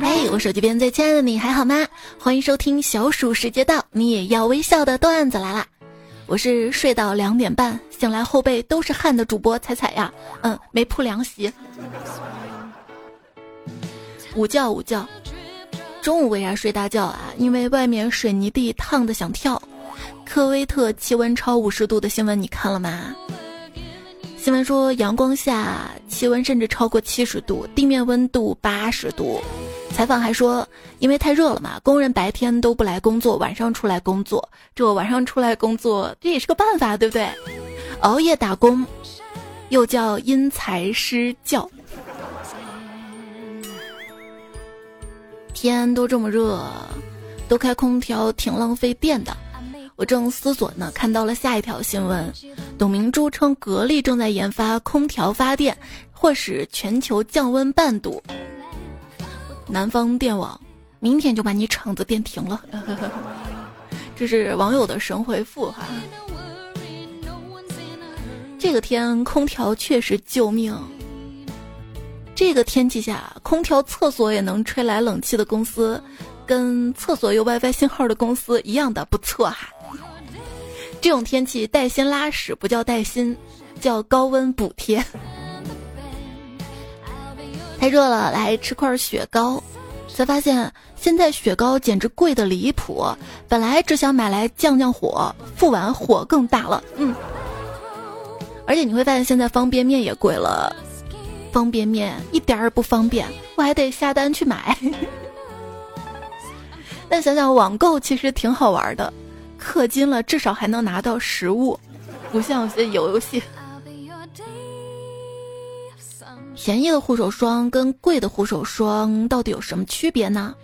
嘿，我手机边最亲爱的你还好吗？欢迎收听小鼠时节到，你也要微笑的段子来啦！我是睡到两点半，醒来后背都是汗的主播彩彩呀。嗯，没铺凉席。午觉午觉，中午为啥睡大觉啊？因为外面水泥地烫的想跳。科威特气温超五十度的新闻你看了吗？新闻说，阳光下气温甚至超过七十度，地面温度八十度。采访还说，因为太热了嘛，工人白天都不来工作，晚上出来工作。这晚上出来工作，这也是个办法，对不对？熬夜打工，又叫因材施教。天都这么热，都开空调挺浪费电的。我正思索呢，看到了下一条新闻：董明珠称格力正在研发空调发电，或使全球降温半度。南方电网，明天就把你厂子电停了。这是网友的神回复哈。这个天空调确实救命。这个天气下，空调厕所也能吹来冷气的公司，跟厕所有 WiFi 信号的公司一样的不错哈。这种天气带薪拉屎不叫带薪，叫高温补贴。太热了，来吃块雪糕，才发现现在雪糕简直贵的离谱。本来只想买来降降火，付完火更大了。嗯，而且你会发现现在方便面也贵了，方便面一点儿也不方便，我还得下单去买。但想想网购其实挺好玩的。氪金了，至少还能拿到实物，不像有些游戏。便宜的护手霜跟贵的护手霜到底有什么区别呢？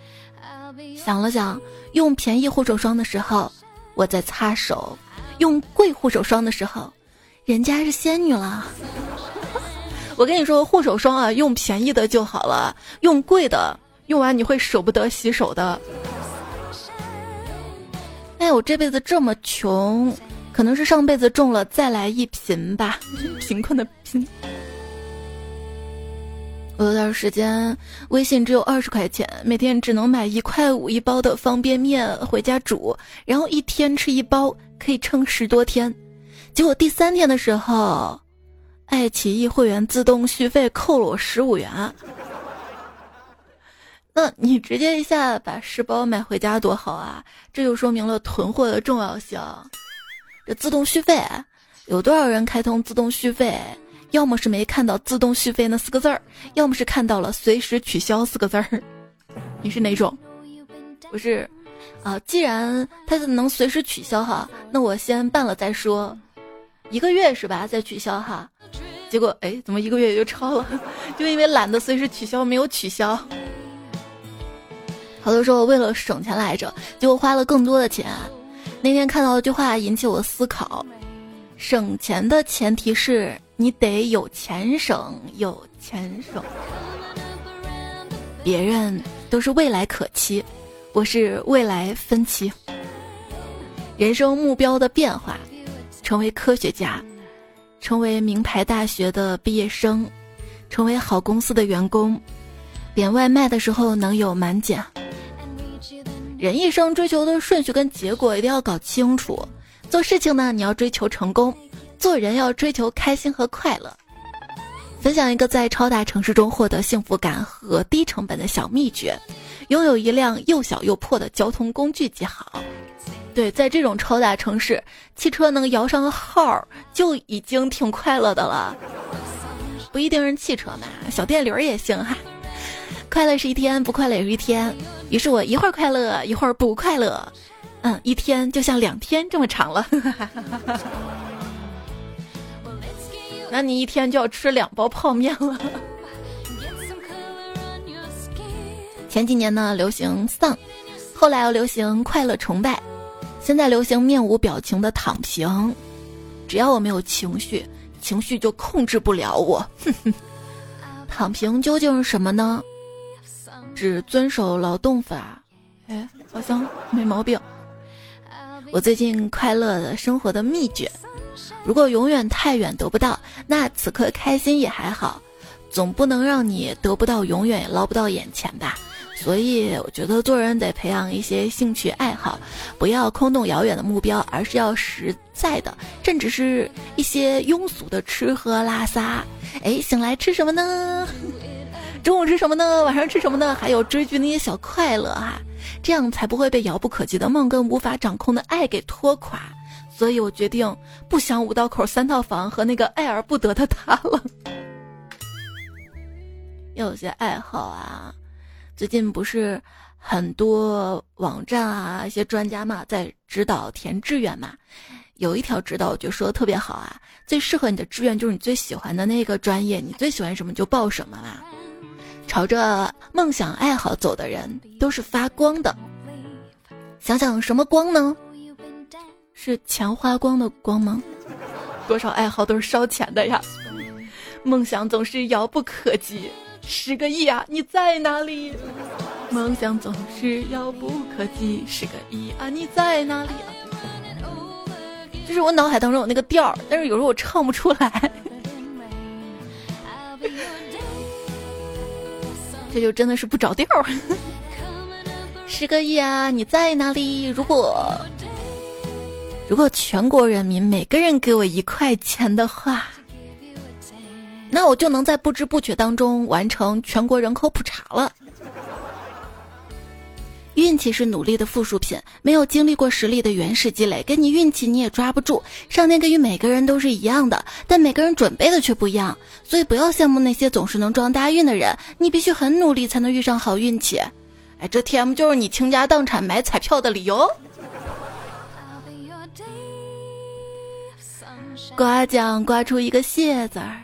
想了想，用便宜护手霜的时候我在擦手，用贵护手霜的时候，人家是仙女了。我跟你说，护手霜啊，用便宜的就好了，用贵的用完你会舍不得洗手的。哎，我这辈子这么穷，可能是上辈子中了再来一贫吧，贫困的贫。我有段时间微信只有二十块钱，每天只能买一块五一包的方便面回家煮，然后一天吃一包，可以撑十多天。结果第三天的时候，爱奇艺会员自动续费扣了我十五元。那你直接一下把十包买回家多好啊！这就说明了囤货的重要性。这自动续费，有多少人开通自动续费？要么是没看到自动续费那四个字儿，要么是看到了随时取消四个字儿。你是哪种？不是啊，既然它能随时取消哈，那我先办了再说。一个月是吧？再取消哈。结果哎，怎么一个月就超了？就因为懒得随时取消，没有取消。好多时候为了省钱来着，结果花了更多的钱。那天看到一句话引起我思考：省钱的前提是你得有钱省，有钱省。别人都是未来可期，我是未来分期。人生目标的变化：成为科学家，成为名牌大学的毕业生，成为好公司的员工，点外卖的时候能有满减。人一生追求的顺序跟结果一定要搞清楚。做事情呢，你要追求成功；做人要追求开心和快乐。分享一个在超大城市中获得幸福感和低成本的小秘诀：拥有一辆又小又破的交通工具即好。对，在这种超大城市，汽车能摇上号就已经挺快乐的了。不一定是汽车嘛，小电驴也行哈。快乐是一天，不快乐也是一天。于是我一会儿快乐，一会儿不快乐，嗯，一天就像两天这么长了。那你一天就要吃两包泡面了。前几年呢流行丧，后来又流行快乐崇拜，现在流行面无表情的躺平。只要我没有情绪，情绪就控制不了我。躺平究竟是什么呢？只遵守劳动法，哎，好像没毛病。我最近快乐的生活的秘诀：如果永远太远得不到，那此刻开心也还好；总不能让你得不到永远也捞不到眼前吧。所以我觉得做人得培养一些兴趣爱好，不要空洞遥远的目标，而是要实在的。甚至是一些庸俗的吃喝拉撒。哎，醒来吃什么呢？中午吃什么呢？晚上吃什么呢？还有追剧那些小快乐哈，这样才不会被遥不可及的梦跟无法掌控的爱给拖垮。所以我决定不想五道口三套房和那个爱而不得的他了。有些爱好啊。最近不是很多网站啊，一些专家嘛，在指导填志愿嘛。有一条指导我觉得说的特别好啊，最适合你的志愿就是你最喜欢的那个专业，你最喜欢什么就报什么啦。朝着梦想爱好走的人都是发光的。想想什么光呢？是钱花光的光吗？多少爱好都是烧钱的呀。梦想总是遥不可及。十个亿啊！你在哪里？梦想总是遥不可及。十个亿啊！你在哪里啊？就是我脑海当中有那个调，但是有时候我唱不出来。这就真的是不着调儿。十个亿啊！你在哪里？如果如果全国人民每个人给我一块钱的话。那我就能在不知不觉当中完成全国人口普查了。运气是努力的附属品，没有经历过实力的原始积累，给你运气你也抓不住。上天给予每个人都是一样的，但每个人准备的却不一样。所以不要羡慕那些总是能撞大运的人，你必须很努力才能遇上好运气。哎，这 T M 就是你倾家荡产买彩票的理由。刮奖刮出一个谢字儿。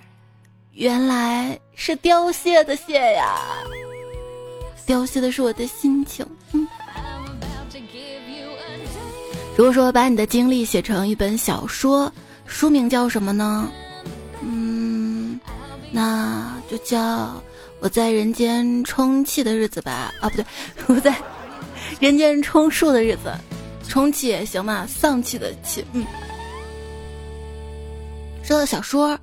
原来是凋谢的谢呀，凋谢的是我的心情。嗯如果说把你的经历写成一本小说，书名叫什么呢？嗯，那就叫我在人间充气的日子吧。啊，不对，我在人间充数的日子，充气也行嘛，丧气的气。嗯，说到小说。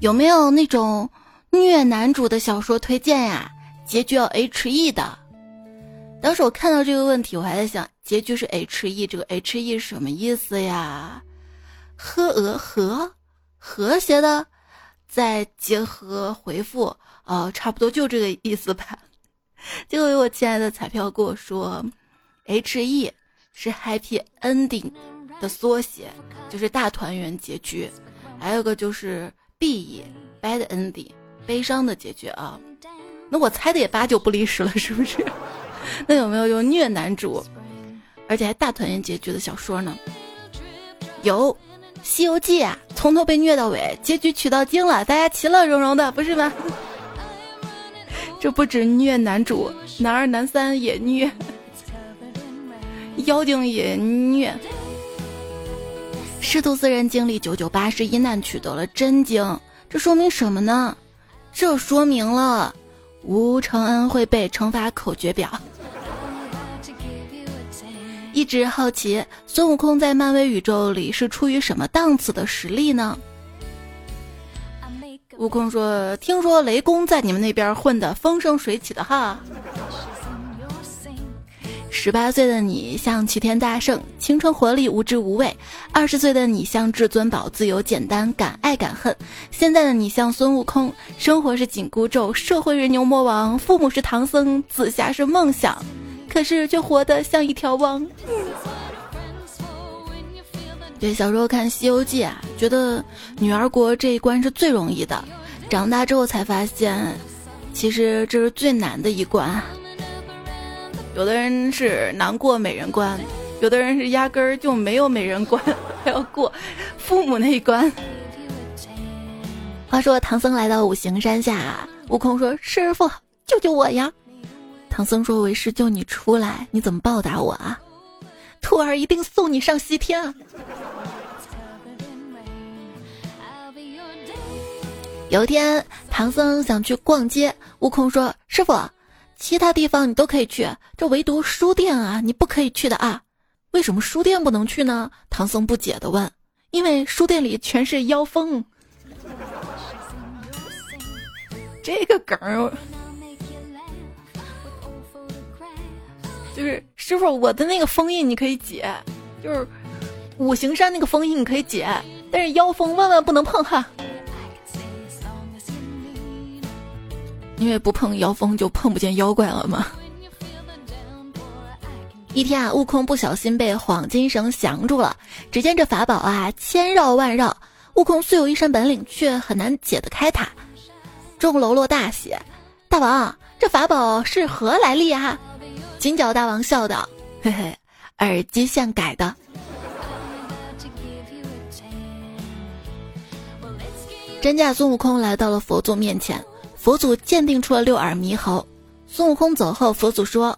有没有那种虐男主的小说推荐呀？结局要 H E 的。当时我看到这个问题，我还在想，结局是 H E，这个 H E 什么意思呀？和鹅和和谐的，再结合回复，啊，差不多就这个意思吧。结果我亲爱的彩票跟我说，H E 是 Happy Ending 的缩写，就是大团圆结局。还有个就是。B E bad ending，悲伤的结局啊，那我猜的也八九不离十了，是不是？那有没有用虐男主，而且还大团圆结局的小说呢？有，《西游记》啊，从头被虐到尾，结局取到经了，大家其乐融融的，不是吗？这不止虐男主，男二男三也虐，妖精也虐。师徒四人经历九九八十一难，取得了真经。这说明什么呢？这说明了吴承恩会背乘法口诀表。一直好奇孙悟空在漫威宇宙里是出于什么档次的实力呢？悟空说：“听说雷公在你们那边混得风生水起的哈。”十八岁的你像齐天大圣，青春活力无知无畏；二十岁的你像至尊宝，自由简单，敢爱敢恨；现在的你像孙悟空，生活是紧箍咒，社会是牛魔王，父母是唐僧，紫霞是梦想，可是却活得像一条汪。对，小时候看《西游记》啊，觉得女儿国这一关是最容易的，长大之后才发现，其实这是最难的一关。有的人是难过美人关，有的人是压根儿就没有美人关，还要过父母那一关。话说唐僧来到五行山下，悟空说：“师傅，救救我呀！”唐僧说：“为师救你出来，你怎么报答我啊？”徒儿一定送你上西天。有一天，唐僧想去逛街，悟空说：“师傅。”其他地方你都可以去，这唯独书店啊，你不可以去的啊！为什么书店不能去呢？唐僧不解的问。因为书店里全是妖风。这个梗儿，就是师傅，我的那个封印你可以解，就是五行山那个封印你可以解，但是妖风万万不能碰哈，因为不碰妖风就碰不见妖怪了嘛。一天啊，悟空不小心被黄金绳降住了。只见这法宝啊，千绕万绕，悟空虽有一身本领，却很难解得开它。众喽啰大喜，大王，这法宝是何来历啊？金角大王笑道：“嘿嘿，耳机线改的。”真假孙悟空来到了佛祖面前，佛祖鉴定出了六耳猕猴。孙悟空走后，佛祖说：“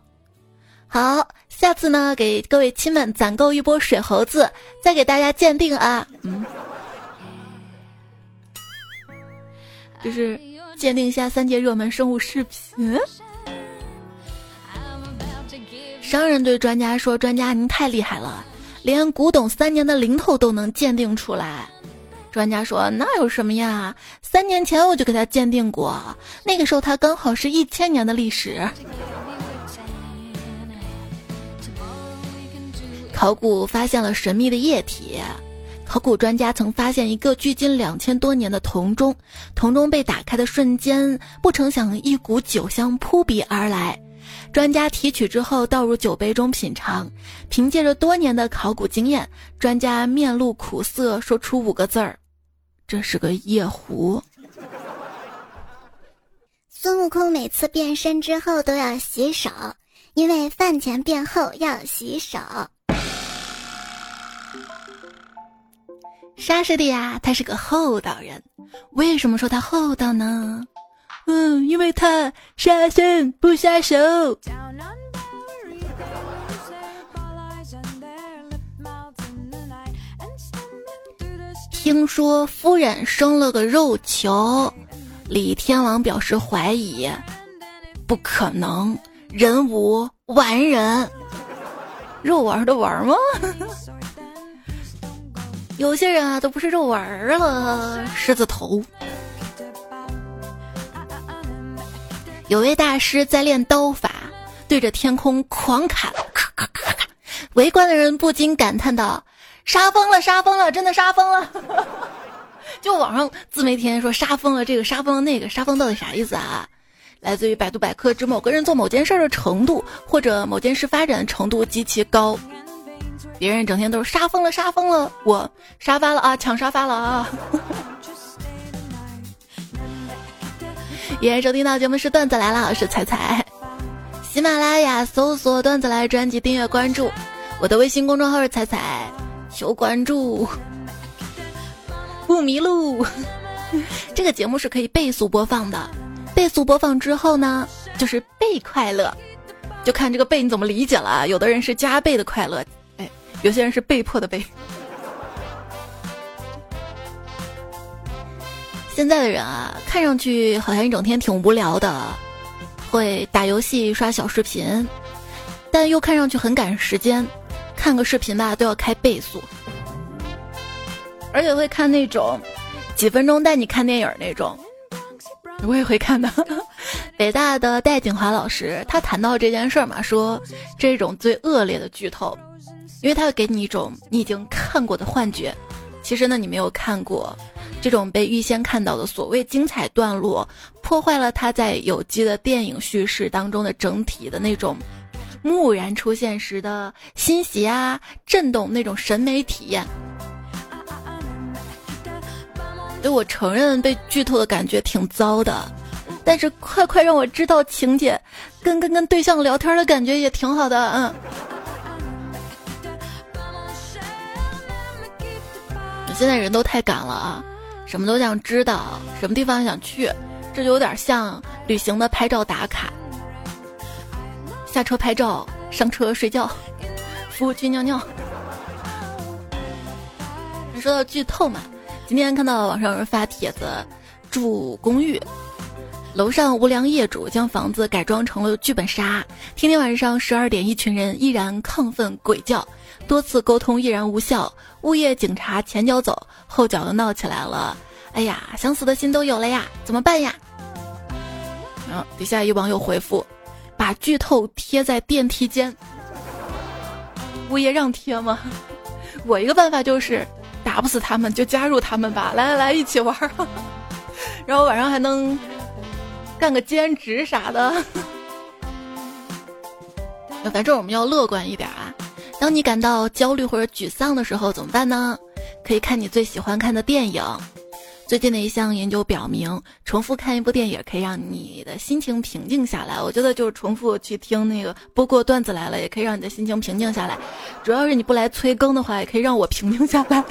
好。”下次呢，给各位亲们攒够一波水猴子，再给大家鉴定啊。嗯，就是鉴定一下三界热门生物视频。商人对专家说：“专家，您太厉害了，连古董三年的零头都能鉴定出来。”专家说：“那有什么呀？三年前我就给他鉴定过，那个时候他刚好是一千年的历史。”考古发现了神秘的液体，考古专家曾发现一个距今两千多年的铜钟，铜钟被打开的瞬间，不成想一股酒香扑鼻而来。专家提取之后倒入酒杯中品尝，凭借着多年的考古经验，专家面露苦涩，说出五个字儿：“这是个夜壶。”孙悟空每次变身之后都要洗手，因为饭前便后要洗手。沙师弟呀，他是个厚道人。为什么说他厚道呢？嗯，因为他杀生不杀手。听说夫人生了个肉球，李天王表示怀疑，不可能，人无完人，肉丸的丸吗？有些人啊，都不是肉丸儿了，狮子头。有位大师在练刀法，对着天空狂砍，咔咔咔咔，围观的人不禁感叹道：“杀疯了，杀疯了，真的杀疯了！” 就网上自媒体天天说杀疯了这个，杀疯了那个，杀疯到底啥意思啊？来自于百度百科，指某个人做某件事的程度，或者某件事发展的程度极其高。别人整天都是杀疯了，杀疯了，我沙发了啊，抢沙发了啊！也收听到节目是段子来了，我是彩彩。喜马拉雅搜索“段子来”专辑，订阅关注我的微信公众号是彩彩，求关注，不迷路。这个节目是可以倍速播放的，倍速播放之后呢，就是倍快乐，就看这个倍你怎么理解了。有的人是加倍的快乐。哎有些人是被迫的被。现在的人啊，看上去好像一整天挺无聊的，会打游戏、刷小视频，但又看上去很赶时间，看个视频吧都要开倍速，而且会看那种几分钟带你看电影那种，我也会看的。北大的戴景华老师他谈到这件事儿嘛，说这种最恶劣的剧透。因为它会给你一种你已经看过的幻觉，其实呢你没有看过，这种被预先看到的所谓精彩段落，破坏了他在有机的电影叙事当中的整体的那种蓦然出现时的欣喜啊、震动那种审美体验。对我承认被剧透的感觉挺糟的，但是快快让我知道情节，跟跟跟对象聊天的感觉也挺好的，嗯。现在人都太赶了啊，什么都想知道，什么地方想去，这就有点像旅行的拍照打卡。下车拍照，上车睡觉，服务区尿尿。说到剧透嘛，今天看到网上有人发帖子，住公寓，楼上无良业主将房子改装成了剧本杀，天天晚上十二点，一群人依然亢奋鬼叫。多次沟通依然无效，物业警察前脚走，后脚又闹起来了。哎呀，想死的心都有了呀，怎么办呀？然后底下一网友回复：“把剧透贴在电梯间。”物业让贴吗？我一个办法就是打不死他们就加入他们吧，来来来一起玩儿，然后晚上还能干个兼职啥的。反正我们要乐观一点啊！当你感到焦虑或者沮丧的时候怎么办呢？可以看你最喜欢看的电影。最近的一项研究表明，重复看一部电影可以让你的心情平静下来。我觉得就是重复去听那个播过段子来了，也可以让你的心情平静下来。主要是你不来催更的话，也可以让我平静下来。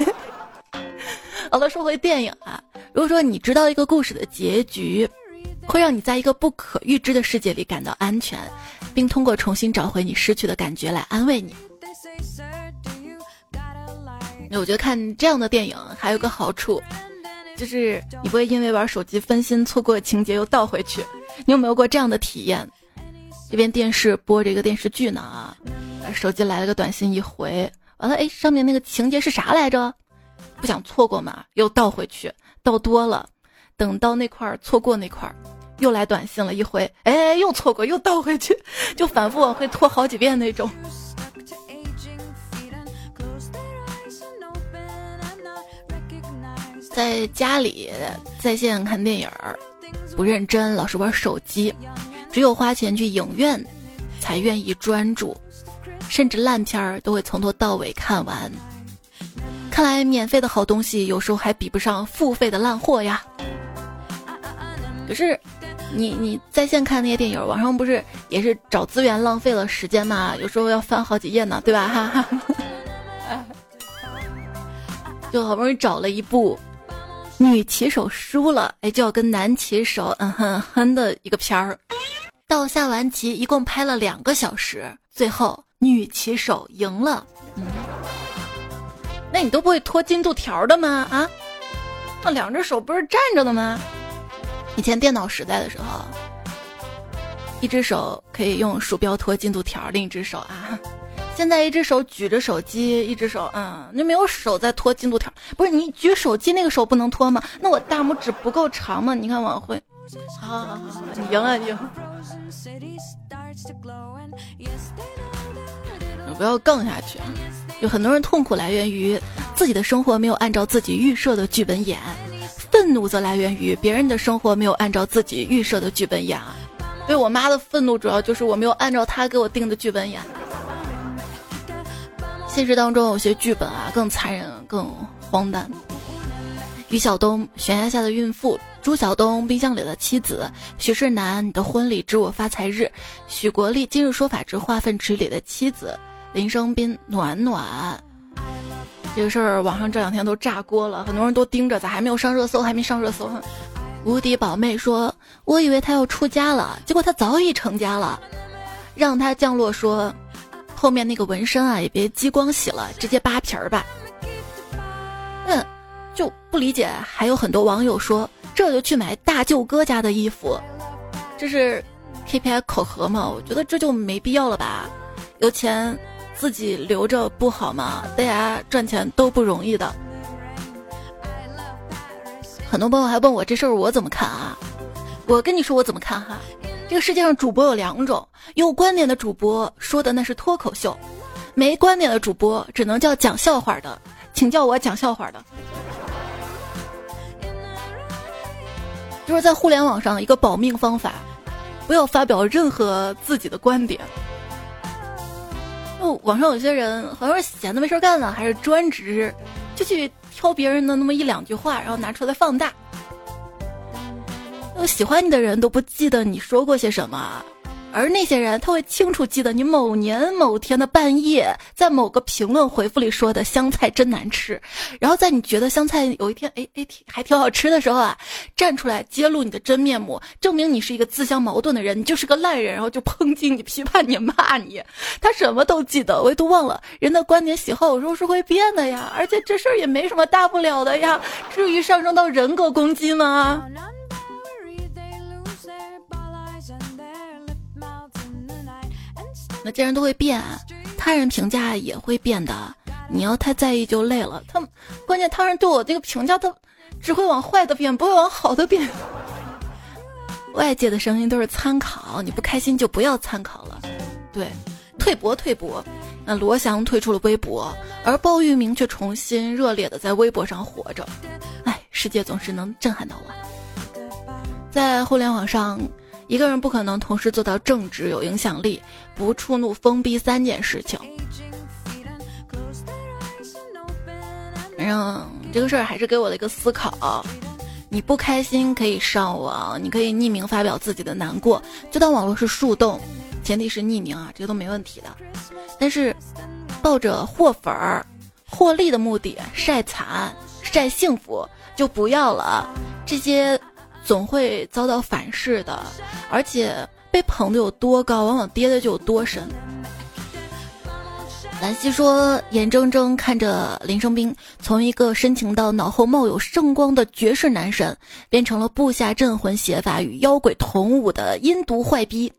好了，说回电影啊，如果说你知道一个故事的结局，会让你在一个不可预知的世界里感到安全，并通过重新找回你失去的感觉来安慰你。我觉得看这样的电影还有个好处。就是你不会因为玩手机分心错过情节又倒回去，你有没有过这样的体验？这边电视播着一个电视剧呢啊，手机来了个短信一回，完了哎，上面那个情节是啥来着？不想错过嘛，又倒回去，倒多了，等到那块儿错过那块儿，又来短信了一回，哎，又错过又倒回去，就反复往回拖好几遍那种。在家里在线看电影儿，不认真，老是玩手机，只有花钱去影院，才愿意专注，甚至烂片儿都会从头到尾看完。看来免费的好东西有时候还比不上付费的烂货呀。可是，你你在线看那些电影，网上不是也是找资源浪费了时间嘛？有时候要翻好几页呢，对吧？哈哈，就好不容易找了一部。女骑手输了，哎，就要跟男骑手嗯哼哼的一个片儿，到下完棋一共拍了两个小时，最后女骑手赢了。嗯，那你都不会拖进度条的吗？啊，那两只手不是站着的吗？以前电脑时代的时候，一只手可以用鼠标拖进度条，另一只手啊。现在一只手举着手机，一只手嗯，你没有手在拖进度条，不是你举手机那个手不能拖吗？那我大拇指不够长吗？你看往回，好好好好，你赢了，你赢了。你。不要杠下去啊，有很多人痛苦来源于自己的生活没有按照自己预设的剧本演，愤怒则来源于别人的生活没有按照自己预设的剧本演啊。对我妈的愤怒主要就是我没有按照她给我定的剧本演。现实当中有些剧本啊更残忍、更荒诞。于晓东悬崖下的孕妇，朱晓东冰箱里的妻子，许世南你的婚礼之我发财日，许国立今日说法之化粪池里的妻子，林生斌暖暖。这个事儿网上这两天都炸锅了，很多人都盯着，咋还没有上热搜？还没上热搜？无敌宝妹说：“我以为他要出家了，结果他早已成家了。”让他降落说。后面那个纹身啊，也别激光洗了，直接扒皮儿吧。嗯，就不理解，还有很多网友说，这就去买大舅哥家的衣服，这是 KPI 考核吗？我觉得这就没必要了吧。有钱自己留着不好吗？大家赚钱都不容易的。很多朋友还问我这事儿我怎么看啊？我跟你说我怎么看哈。这个世界上主播有两种，有观点的主播说的那是脱口秀，没观点的主播只能叫讲笑话的，请叫我讲笑话的。就是在互联网上一个保命方法，不要发表任何自己的观点。就网上有些人好像是闲的没事干了，还是专职，就去挑别人的那么一两句话，然后拿出来放大。喜欢你的人都不记得你说过些什么，而那些人他会清楚记得你某年某天的半夜在某个评论回复里说的香菜真难吃，然后在你觉得香菜有一天哎哎挺还挺好吃的时候啊，站出来揭露你的真面目，证明你是一个自相矛盾的人，你就是个烂人，然后就抨击你、批判你、骂你。他什么都记得，唯独忘了人的观点喜好有时候是会变的呀，而且这事儿也没什么大不了的呀，至于上升到人格攻击吗？那既然都会变，他人评价也会变的。你要太在意就累了。他关键他人对我这个评价，他只会往坏的变，不会往好的变。外界的声音都是参考，你不开心就不要参考了。对，退博退博。那罗翔退出了微博，而鲍玉明却重新热烈的在微博上活着。哎，世界总是能震撼到我。在互联网上，一个人不可能同时做到正直、有影响力、不触怒、封闭三件事情。反正这个事儿还是给我的一个思考。你不开心可以上网，你可以匿名发表自己的难过，就当网络是树洞，前提是匿名啊，这个都没问题的。但是，抱着获粉儿、获利的目的晒惨、晒幸福就不要了，这些总会遭到反噬的，而且被捧的有多高，往往跌的就有多深。兰溪说：“眼睁睁看着林生斌从一个深情到脑后冒有圣光的绝世男神，变成了布下镇魂邪法与妖鬼同舞的阴毒坏逼。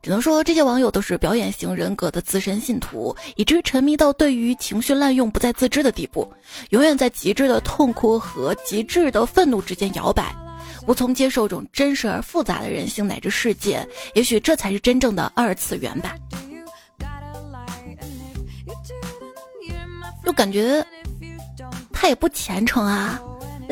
只能说这些网友都是表演型人格的资深信徒，以至于沉迷到对于情绪滥用不再自知的地步，永远在极致的痛苦和极致的愤怒之间摇摆，无从接受这种真实而复杂的人性乃至世界。也许这才是真正的二次元吧。”就感觉他也不虔诚啊，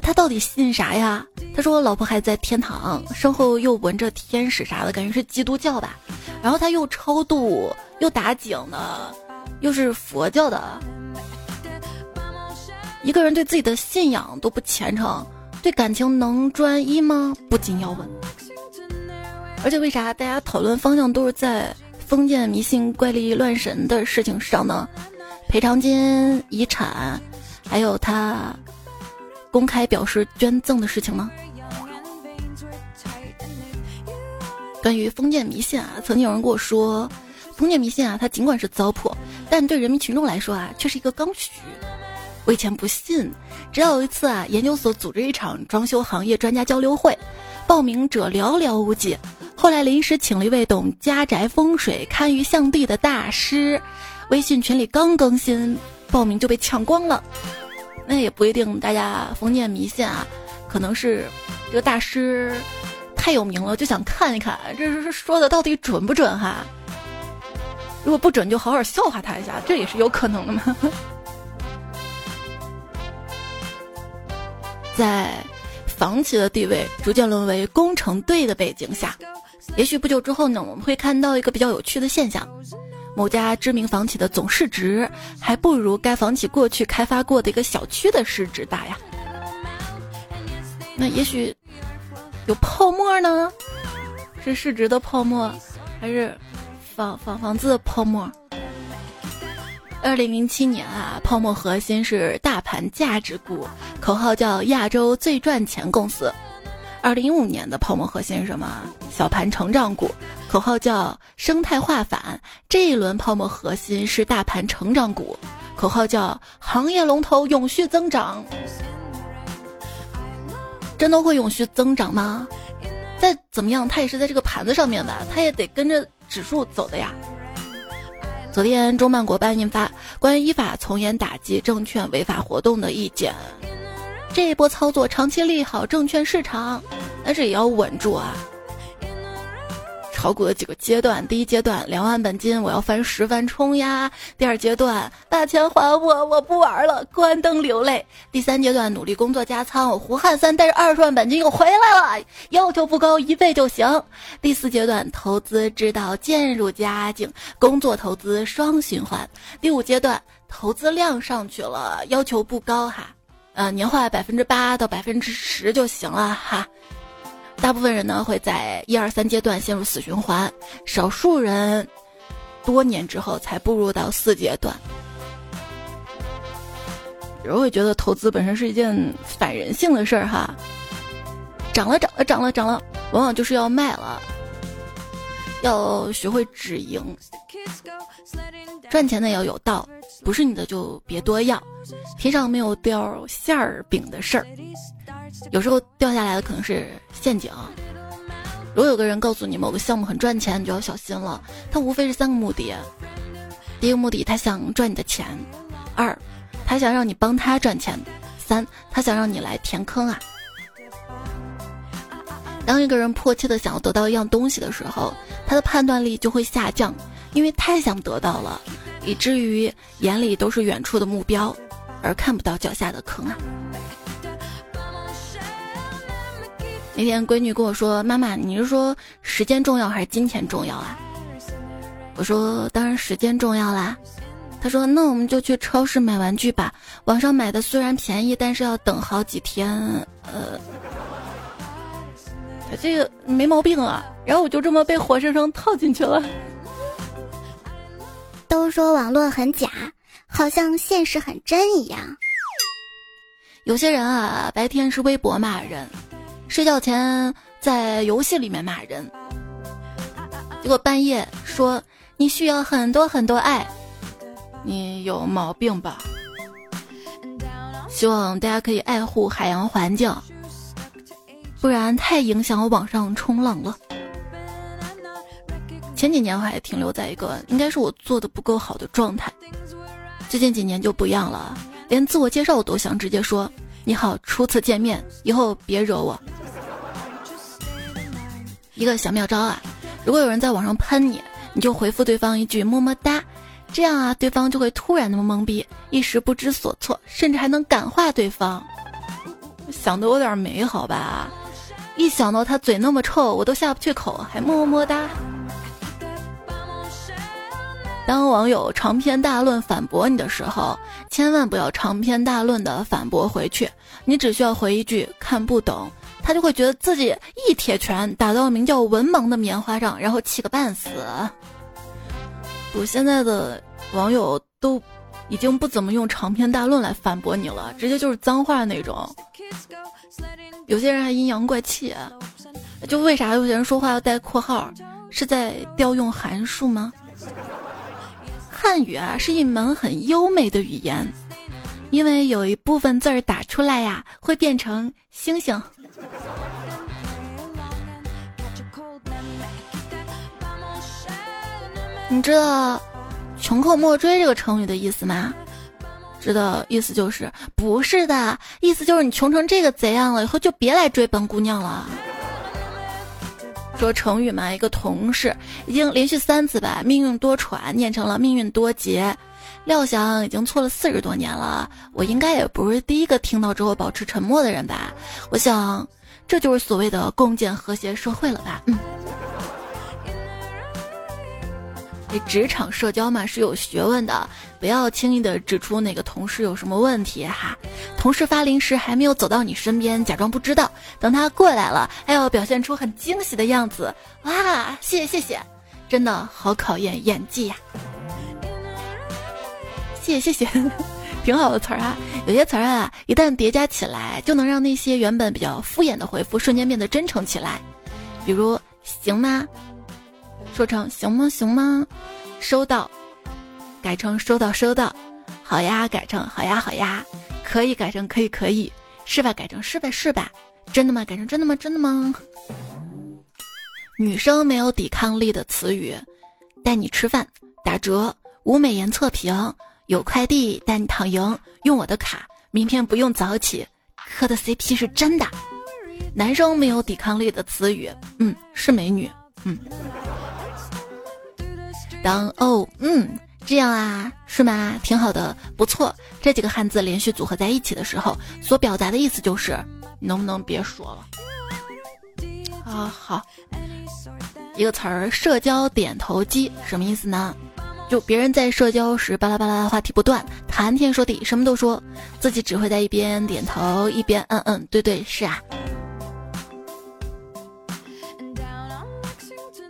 他到底信啥呀？他说我老婆还在天堂，身后又闻着天使啥的，感觉是基督教吧。然后他又超度，又打井的，又是佛教的。一个人对自己的信仰都不虔诚，对感情能专一吗？不仅要问。而且为啥大家讨论方向都是在封建迷信、怪力乱神的事情上呢？赔偿金、遗产，还有他公开表示捐赠的事情吗？关于封建迷信啊，曾经有人跟我说，封建迷信啊，它尽管是糟粕，但对人民群众来说啊，却是一个刚需。我以前不信，直到有一次啊，研究所组织一场装修行业专家交流会，报名者寥寥无几，后来临时请了一位懂家宅风水、堪舆相地的大师。微信群里刚更新，报名就被抢光了。那也不一定，大家封建迷信啊，可能是这个大师太有名了，就想看一看，这是说的到底准不准哈？如果不准，就好好笑话他一下，这也是有可能的嘛。在房企的地位逐渐沦为工程队的背景下，也许不久之后呢，我们会看到一个比较有趣的现象。某家知名房企的总市值还不如该房企过去开发过的一个小区的市值大呀。那也许有泡沫呢？是市值的泡沫，还是房房房子的泡沫？二零零七年啊，泡沫核心是大盘价值股，口号叫亚洲最赚钱公司。二零一五年的泡沫核心是什么？小盘成长股，口号叫生态化反。这一轮泡沫核心是大盘成长股，口号叫行业龙头永续增长。真的会永续增长吗？再怎么样，它也是在这个盘子上面的，它也得跟着指数走的呀。昨天中办国办印发关于依法从严打击证券违法活动的意见。这一波操作长期利好证券市场，但是也要稳住啊。炒股的几个阶段，第一阶段两万本金，我要翻十番冲呀；第二阶段把钱还我，我不玩了，关灯流泪；第三阶段努力工作加仓，我胡汉三带着二十万本金又回来了，要求不高，一倍就行；第四阶段投资之道渐入佳境，工作投资双循环；第五阶段投资量上去了，要求不高哈。呃，年化百分之八到百分之十就行了哈。大部分人呢会在一二三阶段陷入死循环，少数人多年之后才步入到四阶段。有人会觉得投资本身是一件反人性的事儿哈，涨了涨了涨了涨了，往往就是要卖了。要学会止盈，赚钱的要有道，不是你的就别多要。天上没有掉馅儿饼的事儿，有时候掉下来的可能是陷阱。如果有个人告诉你某个项目很赚钱，你就要小心了。他无非是三个目的：第一个目的，他想赚你的钱；二，他想让你帮他赚钱；三，他想让你来填坑啊。当一个人迫切的想要得到一样东西的时候，他的判断力就会下降，因为太想得到了，以至于眼里都是远处的目标，而看不到脚下的坑啊。那天闺女跟我说：“妈妈，你是说时间重要还是金钱重要啊？”我说：“当然时间重要啦。”她说：“那我们就去超市买玩具吧，网上买的虽然便宜，但是要等好几天。”呃，这个没毛病啊。然后我就这么被活生生套进去了。都说网络很假，好像现实很真一样。有些人啊，白天是微博骂人。睡觉前在游戏里面骂人，结果半夜说你需要很多很多爱，你有毛病吧？希望大家可以爱护海洋环境，不然太影响我网上冲浪了。前几年我还停留在一个应该是我做的不够好的状态，最近几年就不一样了，连自我介绍我都想直接说你好，初次见面，以后别惹我。一个小妙招啊，如果有人在网上喷你，你就回复对方一句么么哒，这样啊，对方就会突然那么懵逼，一时不知所措，甚至还能感化对方。想的有点美好吧？一想到他嘴那么臭，我都下不去口，还么么哒。当网友长篇大论反驳你的时候，千万不要长篇大论的反驳回去，你只需要回一句看不懂。他就会觉得自己一铁拳打到名叫文盲的棉花上，然后气个半死。我，现在的网友都已经不怎么用长篇大论来反驳你了，直接就是脏话那种。有些人还阴阳怪气，就为啥有些人说话要带括号？是在调用函数吗？汉语啊，是一门很优美的语言，因为有一部分字儿打出来呀，会变成星星。你知道“穷寇莫追”这个成语的意思吗？知道意思就是不是的，意思就是你穷成这个贼样了，以后就别来追本姑娘了。说成语嘛，一个同事已经连续三次把“命运多舛”念成了“命运多劫”，料想已经错了四十多年了，我应该也不是第一个听到之后保持沉默的人吧？我想，这就是所谓的共建和谐社会了吧？嗯。这职场社交嘛是有学问的，不要轻易的指出哪个同事有什么问题哈。同事发零食还没有走到你身边，假装不知道，等他过来了，还要表现出很惊喜的样子。哇，谢谢谢谢，真的好考验演技呀。谢谢谢，挺好的词儿啊。有些词儿啊，一旦叠加起来，就能让那些原本比较敷衍的回复瞬间变得真诚起来。比如，行吗？说成行吗行吗？收到，改成收到收到。好呀，改成好呀好呀。可以改成可以可以。是吧？改成是吧是吧。真的吗？改成真的吗真的吗？女生没有抵抗力的词语，带你吃饭打折，无美颜测评，有快递带你躺赢，用我的卡，明天不用早起，磕的 CP 是真的。男生没有抵抗力的词语，嗯，是美女，嗯。当哦嗯这样啊是吗？挺好的，不错。这几个汉字连续组合在一起的时候，所表达的意思就是，能不能别说了？啊好，一个词儿社交点头机什么意思呢？就别人在社交时巴拉巴拉的话题不断，谈天说地，什么都说，自己只会在一边点头一边嗯嗯对对是啊。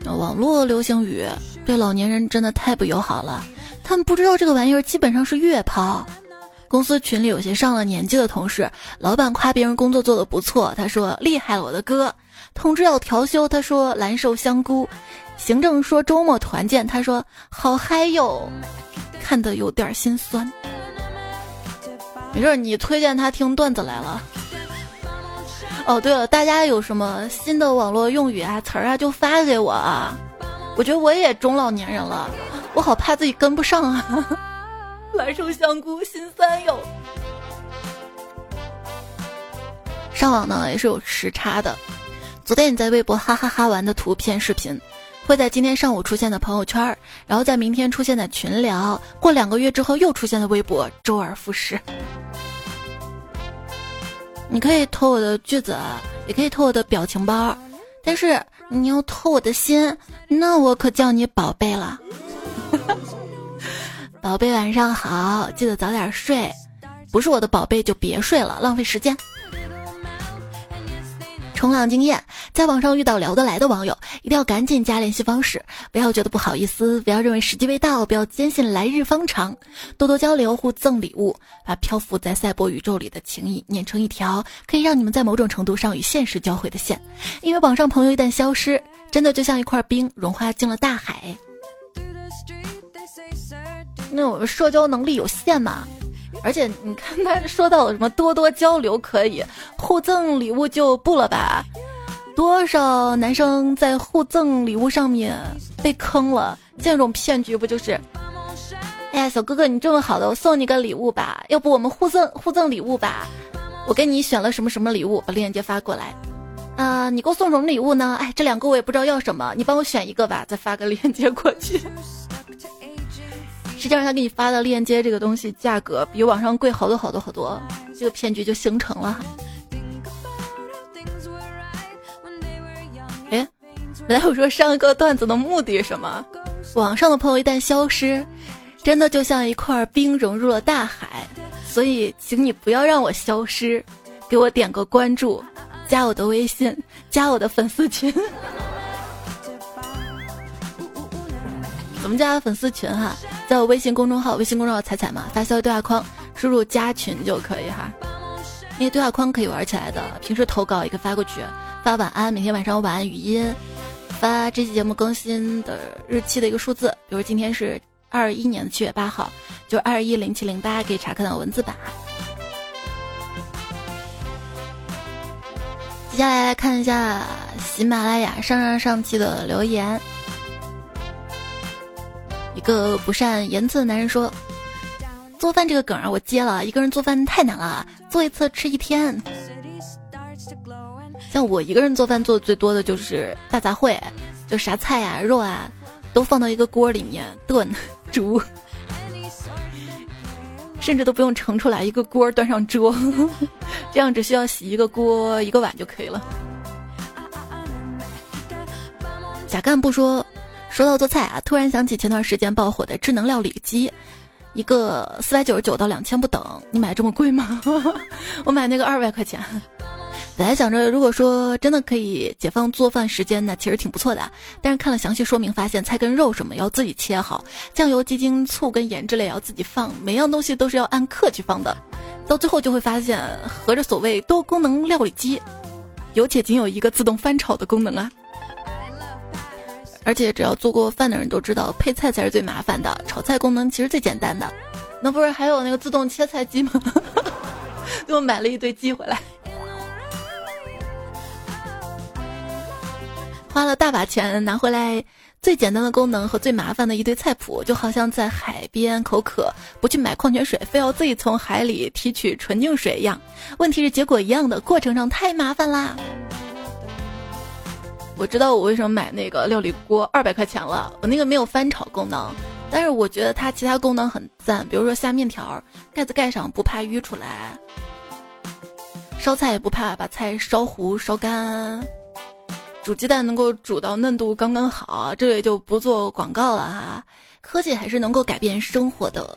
网络流行语。对老年人真的太不友好了，他们不知道这个玩意儿基本上是月抛。公司群里有些上了年纪的同事，老板夸别人工作做得不错，他说厉害了我的哥。通知要调休，他说蓝瘦香菇。行政说周末团建，他说好嗨哟，看得有点心酸。没事，你推荐他听段子来了。哦，对了，大家有什么新的网络用语啊、词儿啊，就发给我啊。我觉得我也中老年人了，我好怕自己跟不上啊！蓝瘦香菇心酸哟。上网呢也是有时差的，昨天你在微博哈哈哈玩的图片视频，会在今天上午出现的朋友圈，然后在明天出现在群聊，过两个月之后又出现在微博，周而复始。你可以偷我的句子，也可以偷我的表情包，但是你要偷我的心，那我可叫你宝贝了。宝贝，晚上好，记得早点睡。不是我的宝贝就别睡了，浪费时间。冲浪经验，在网上遇到聊得来的网友，一定要赶紧加联系方式，不要觉得不好意思，不要认为时机未到，不要坚信来日方长，多多交流，互赠礼物，把漂浮在赛博宇宙里的情谊念成一条可以让你们在某种程度上与现实交汇的线。因为网上朋友一旦消失，真的就像一块冰融化进了大海。那我社交能力有限嘛？而且你看他说到了什么多多交流可以互赠礼物就不了吧？多少男生在互赠礼物上面被坑了？这种骗局不就是？哎呀，小哥哥你这么好的，我送你个礼物吧，要不我们互赠互赠礼物吧？我给你选了什么什么礼物，把链接发过来。啊，你给我送什么礼物呢？哎，这两个我也不知道要什么，你帮我选一个吧，再发个链接过去。实际上，他给你发的链接这个东西价格比网上贵好多好多好多，这个骗局就形成了。哎，本来我说上一个段子的目的是什么？网上的朋友一旦消失，真的就像一块冰融入了大海，所以请你不要让我消失，给我点个关注，加我的微信，加我的粉丝群。怎么加粉丝群哈？在我微信公众号，微信公众号“彩彩”嘛，发消息对话框输入加群就可以哈。因为对话框可以玩起来的，平时投稿也可以发过去，发晚安，每天晚上晚安语音，发这期节目更新的日期的一个数字，比如今天是二一年的七月八号，就二一零七零八，可以查看到文字版。接下来来看一下喜马拉雅上上上期的留言。一个不善言辞的男人说：“做饭这个梗啊，我接了。一个人做饭太难了，做一次吃一天。像我一个人做饭做的最多的就是大杂烩，就啥菜啊、肉啊，都放到一个锅里面炖煮，甚至都不用盛出来，一个锅端上桌，这样只需要洗一个锅一个碗就可以了。”贾干部说。说到做菜啊，突然想起前段时间爆火的智能料理机，一个四百九十九到两千不等，你买这么贵吗？我买那个二百块钱。本来想着，如果说真的可以解放做饭时间，那其实挺不错的。但是看了详细说明，发现菜跟肉什么要自己切好，酱油、鸡精、醋跟盐之类要自己放，每样东西都是要按克去放的。到最后就会发现，合着所谓多功能料理机，有且仅有一个自动翻炒的功能啊。而且只要做过饭的人都知道，配菜才是最麻烦的。炒菜功能其实最简单的，那不是还有那个自动切菜机吗？给我买了一堆机回来，花了大把钱拿回来，最简单的功能和最麻烦的一堆菜谱，就好像在海边口渴不去买矿泉水，非要自己从海里提取纯净水一样。问题是结果一样的，过程上太麻烦啦。我知道我为什么买那个料理锅二百块钱了，我那个没有翻炒功能，但是我觉得它其他功能很赞，比如说下面条，盖子盖上不怕淤出来，烧菜也不怕把菜烧糊烧干，煮鸡蛋能够煮到嫩度刚刚好，这也就不做广告了哈，科技还是能够改变生活的。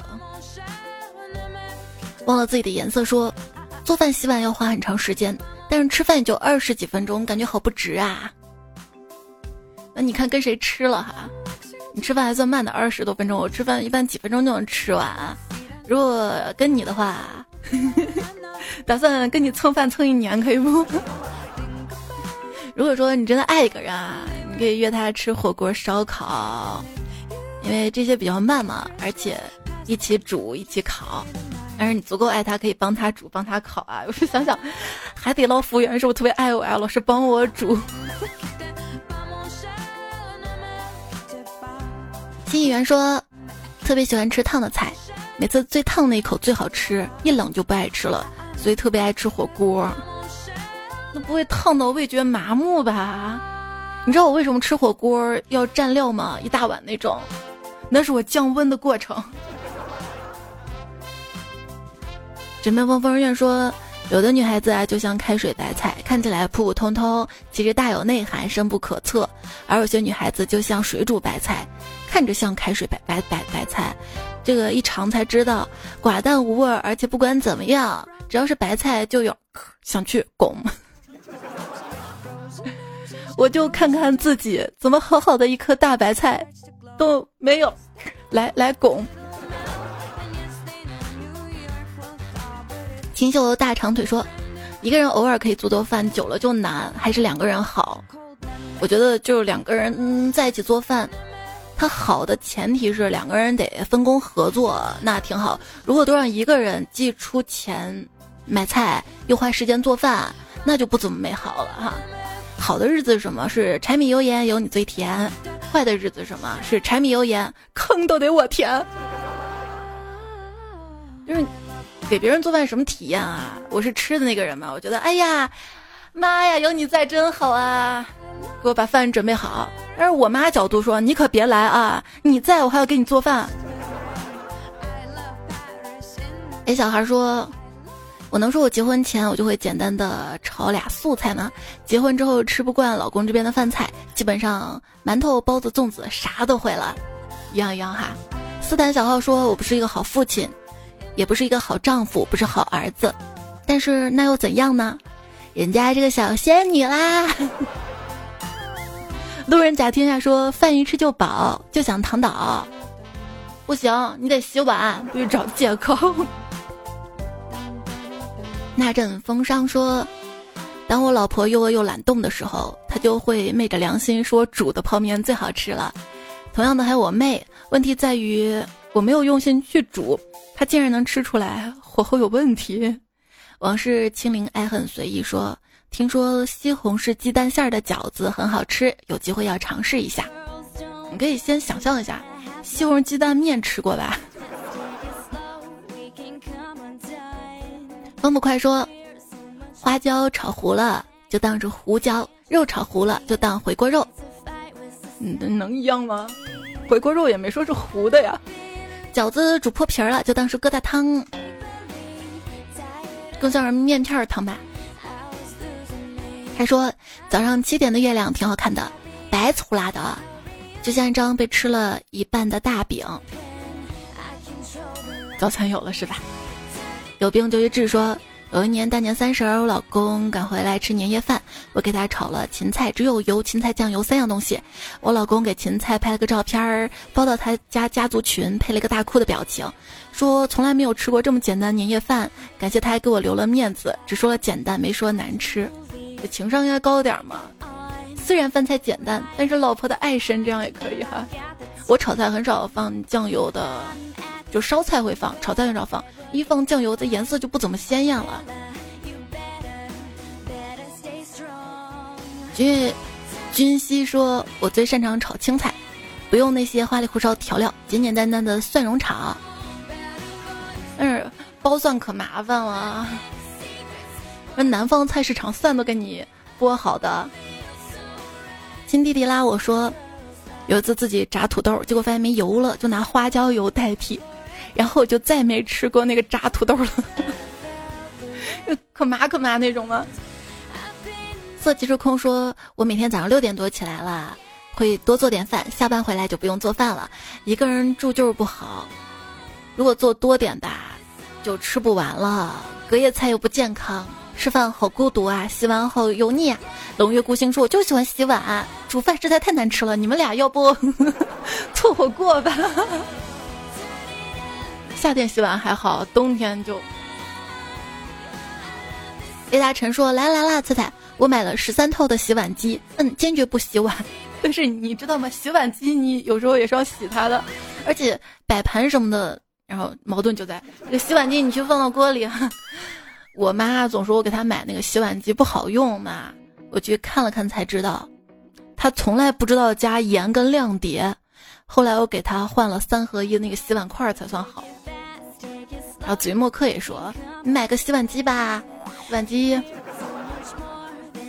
忘了自己的颜色说，做饭洗碗要花很长时间，但是吃饭也就二十几分钟，感觉好不值啊。那你看跟谁吃了哈？你吃饭还算慢的，二十多分钟。我吃饭一般几分钟就能吃完。如果跟你的话，打算跟你蹭饭蹭一年可以不？如果说你真的爱一个人啊，你可以约他吃火锅、烧烤，因为这些比较慢嘛，而且一起煮、一起烤。但是你足够爱他，可以帮他煮、帮他烤啊。我就想想，海底捞服务员是不是特别爱我呀？老是帮我煮。新议员说，特别喜欢吃烫的菜，每次最烫那一口最好吃，一冷就不爱吃了，所以特别爱吃火锅。那不会烫到味觉麻木吧？你知道我为什么吃火锅要蘸料吗？一大碗那种，那是我降温的过程。枕边风疯人院说，有的女孩子啊，就像开水白菜，看起来普普通通，其实大有内涵，深不可测；而有些女孩子就像水煮白菜，看着像开水白白白白菜，这个一尝才知道，寡淡无味，而且不管怎么样，只要是白菜就有想去拱。我就看看自己怎么好好的一颗大白菜都没有，来来拱。清秀的大长腿说：“一个人偶尔可以做做饭，久了就难，还是两个人好。我觉得就是两个人在一起做饭，它好的前提是两个人得分工合作，那挺好。如果都让一个人既出钱买菜，又花时间做饭，那就不怎么美好了哈。”好的日子什么？是柴米油盐有你最甜。坏的日子什么？是柴米油盐坑都得我填。就是给别人做饭什么体验啊？我是吃的那个人嘛，我觉得哎呀，妈呀，有你在真好啊！给我把饭准备好。但是我妈角度说，你可别来啊！你在我还要给你做饭。哎，小孩说。我能说我结婚前我就会简单的炒俩素菜吗？结婚之后吃不惯老公这边的饭菜，基本上馒头、包子、粽子啥都会了，一样一样哈。斯坦小号说：“我不是一个好父亲，也不是一个好丈夫，不是好儿子，但是那又怎样呢？人家这个小仙女啦。”路人甲天下说：“饭一吃就饱，就想躺倒，不行，你得洗碗，不许找借口。”那阵风霜说：“当我老婆又饿又懒动的时候，她就会昧着良心说煮的泡面最好吃了。同样的还有我妹，问题在于我没有用心去煮，她竟然能吃出来火候有问题。”往事清零，爱恨随意说：“听说西红柿鸡蛋馅儿的饺子很好吃，有机会要尝试一下。你可以先想象一下，西红柿鸡蛋面吃过吧？”风不快说：“花椒炒糊了就当是胡椒，肉炒糊了就当回锅肉。嗯，能一样吗？回锅肉也没说是糊的呀。饺子煮破皮了就当是疙瘩汤，更像是面片汤吧。还说早上七点的月亮挺好看的，白粗拉的，就像一张被吃了一半的大饼。早餐有了是吧？”有病就医治说，有一年大年三十儿，我老公赶回来吃年夜饭，我给他炒了芹菜，只有油、芹菜、酱油三样东西。我老公给芹菜拍了个照片儿，发到他家家族群，配了个大哭的表情，说从来没有吃过这么简单年夜饭，感谢他还给我留了面子，只说了简单，没说难吃，这情商应该高点嘛。虽然饭菜简单，但是老婆的爱深，这样也可以哈。我炒菜很少放酱油的。就烧菜会放，炒菜很少放，一放酱油，这颜色就不怎么鲜艳了。君君熙说：“我最擅长炒青菜，不用那些花里胡哨调料，简简单单的蒜蓉炒。但是剥蒜可麻烦了，那南方菜市场蒜都给你剥好的。”亲弟弟拉我说：“有一次自己炸土豆，结果发现没油了，就拿花椒油代替。”然后我就再没吃过那个炸土豆了，可麻可麻那种吗？色即是空说，我每天早上六点多起来了，会多做点饭，下班回来就不用做饭了。一个人住就是不好，如果做多点吧，就吃不完了。隔夜菜又不健康，吃饭好孤独啊！洗碗好油腻啊！龙月孤星说，我就喜欢洗碗，煮饭实在太难吃了。你们俩要不 凑合过吧？夏天洗碗还好，冬天就。雷达晨说：“来来啦，彩彩，我买了十三套的洗碗机，嗯，坚决不洗碗。但是你知道吗？洗碗机你有时候也是要洗它的，而且摆盘什么的，然后矛盾就在这个洗碗机你去放到锅里。我妈总说我给她买那个洗碗机不好用嘛，我去看了看才知道，她从来不知道加盐跟亮碟。后来我给她换了三合一那个洗碗块才算好。”然后紫云墨客也说：“你买个洗碗机吧，洗碗机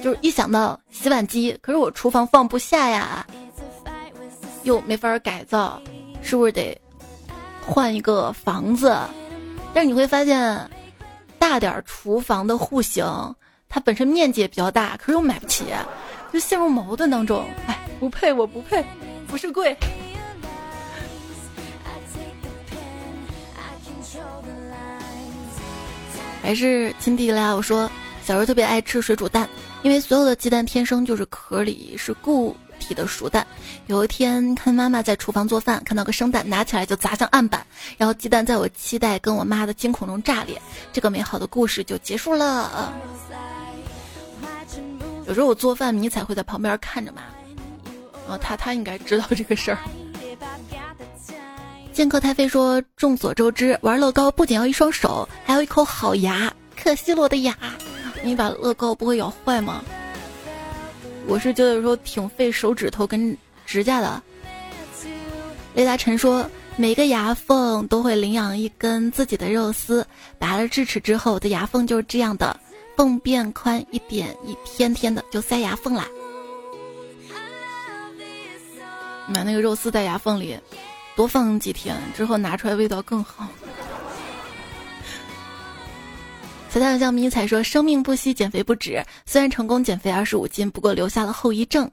就是一想到洗碗机，可是我厨房放不下呀，又没法改造，是不是得换一个房子？但是你会发现，大点厨房的户型，它本身面积也比较大，可是又买不起，就陷入矛盾当中。哎，不配，我不配，不是贵。还是亲弟弟啦！我说小时候特别爱吃水煮蛋，因为所有的鸡蛋天生就是壳里是固体的熟蛋。有一天看妈妈在厨房做饭，看到个生蛋，拿起来就砸向案板，然后鸡蛋在我期待跟我妈的惊恐中炸裂，这个美好的故事就结束了。有时候我做饭，迷彩会在旁边看着嘛，然后他他应该知道这个事儿。剑客太妃说：“众所周知，玩乐高不仅要一双手，还有一口好牙。可惜了我的牙，你把乐高不会咬坏吗？”我是觉得说挺费手指头跟指甲的。雷达晨说：“每个牙缝都会领养一根自己的肉丝，拔了智齿之后我的牙缝就是这样的，缝变宽一点，一天天的就塞牙缝啦。买那个肉丝在牙缝里。”多放几天之后拿出来味道更好。彩彩像迷彩说：“生命不息，减肥不止。虽然成功减肥二十五斤，不过留下了后遗症。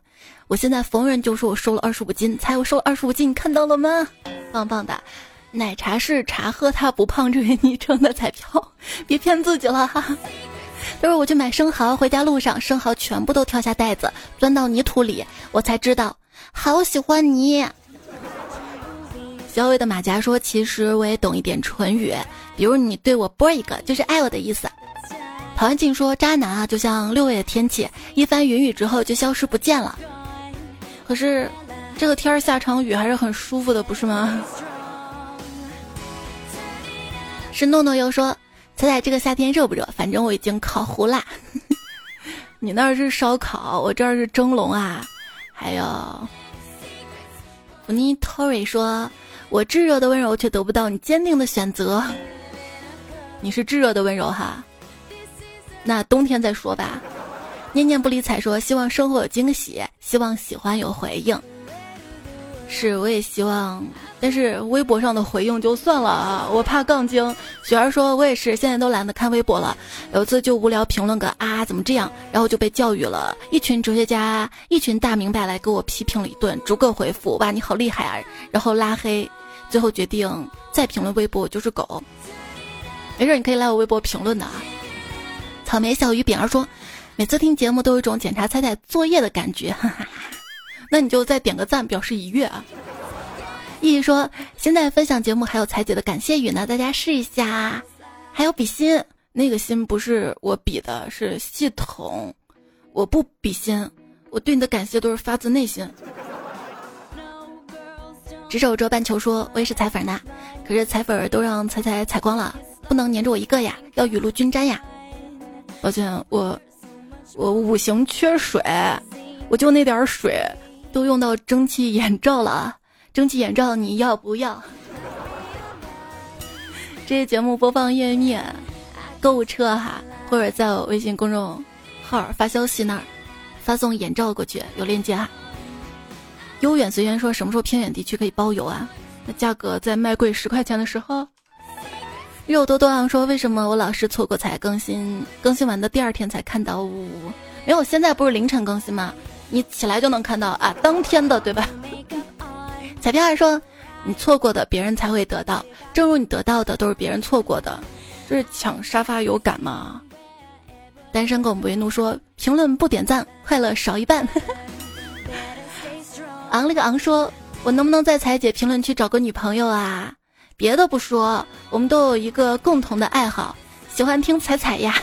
我现在逢人就说我瘦了二十五斤，猜我瘦了二十五斤，你看到了吗？棒棒的！奶茶是茶喝它不胖，这位昵称的彩票，别骗自己了哈。都是我去买生蚝，回家路上生蚝全部都跳下袋子，钻到泥土里，我才知道，好喜欢你。”小伟的马甲说：“其实我也懂一点唇语，比如你对我啵一个，就是爱我的意思。”陶安静说：“渣男啊，就像六月的天气，一番云雨之后就消失不见了。可是，这个天儿下场雨还是很舒服的，不是吗？”是诺诺又说：“猜猜这个夏天热不热？反正我已经烤糊啦。你那儿是烧烤，我这儿是蒸笼啊。”还有，尼托瑞说。我炙热的温柔却得不到你坚定的选择。你是炙热的温柔哈，那冬天再说吧。念念不理睬说希望生活有惊喜，希望喜欢有回应。是，我也希望，但是微博上的回应就算了啊，我怕杠精。雪儿说，我也是，现在都懒得看微博了。有次就无聊评论个啊怎么这样，然后就被教育了一群哲学家，一群大明白来给我批评了一顿，逐个回复，哇你好厉害啊，然后拉黑。最后决定再评论微博，我就是狗。没事，你可以来我微博评论的啊。草莓小鱼饼儿说，每次听节目都有一种检查猜猜作业的感觉，哈哈。那你就再点个赞，表示愉悦啊。意义说，现在分享节目还有彩姐的感谢语呢，大家试一下。还有比心，那个心不是我比的，是系统。我不比心，我对你的感谢都是发自内心。只手遮半球说：“我也是彩粉呐，可是彩粉都让彩彩采光了，不能粘着我一个呀，要雨露均沾呀。抱歉，我我五行缺水，我就那点水都用到蒸汽眼罩了。蒸汽眼罩你要不要？这些节目播放页面、购物车哈，或者在我微信公众号发消息那儿发送眼罩过去，有链接哈。”悠远随缘说什么时候偏远地区可以包邮啊？那价格在卖贵十块钱的时候。肉多多昂说为什么我老是错过才更新，更新完的第二天才看到？呜没有，现在不是凌晨更新吗？你起来就能看到啊，当天的对吧？彩票还说你错过的别人才会得到，正如你得到的都是别人错过的，这是抢沙发有感吗？单身狗不为怒说评论不点赞，快乐少一半。昂了个昂，说我能不能在彩姐评论区找个女朋友啊？别的不说，我们都有一个共同的爱好，喜欢听彩彩呀。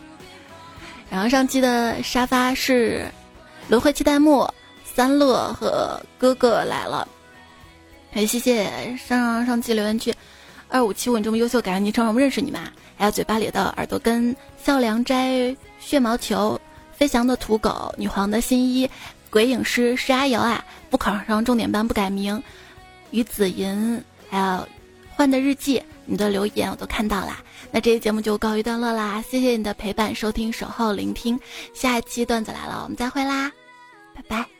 然后上期的沙发是轮回期弹幕，三乐和哥哥来了。哎，谢谢上上上期留言区二五七五，你这么优秀，感谢昵称，我们认识你嘛？还有嘴巴里的耳朵根、笑良斋、血毛球、飞翔的土狗、女皇的新衣。鬼影师是阿瑶啊，不考上重点班不改名，于子吟，还有换的日记，你的留言我都看到啦。那这期节目就告一段落啦，谢谢你的陪伴、收听、守候、聆听。下一期段子来了，我们再会啦，拜拜。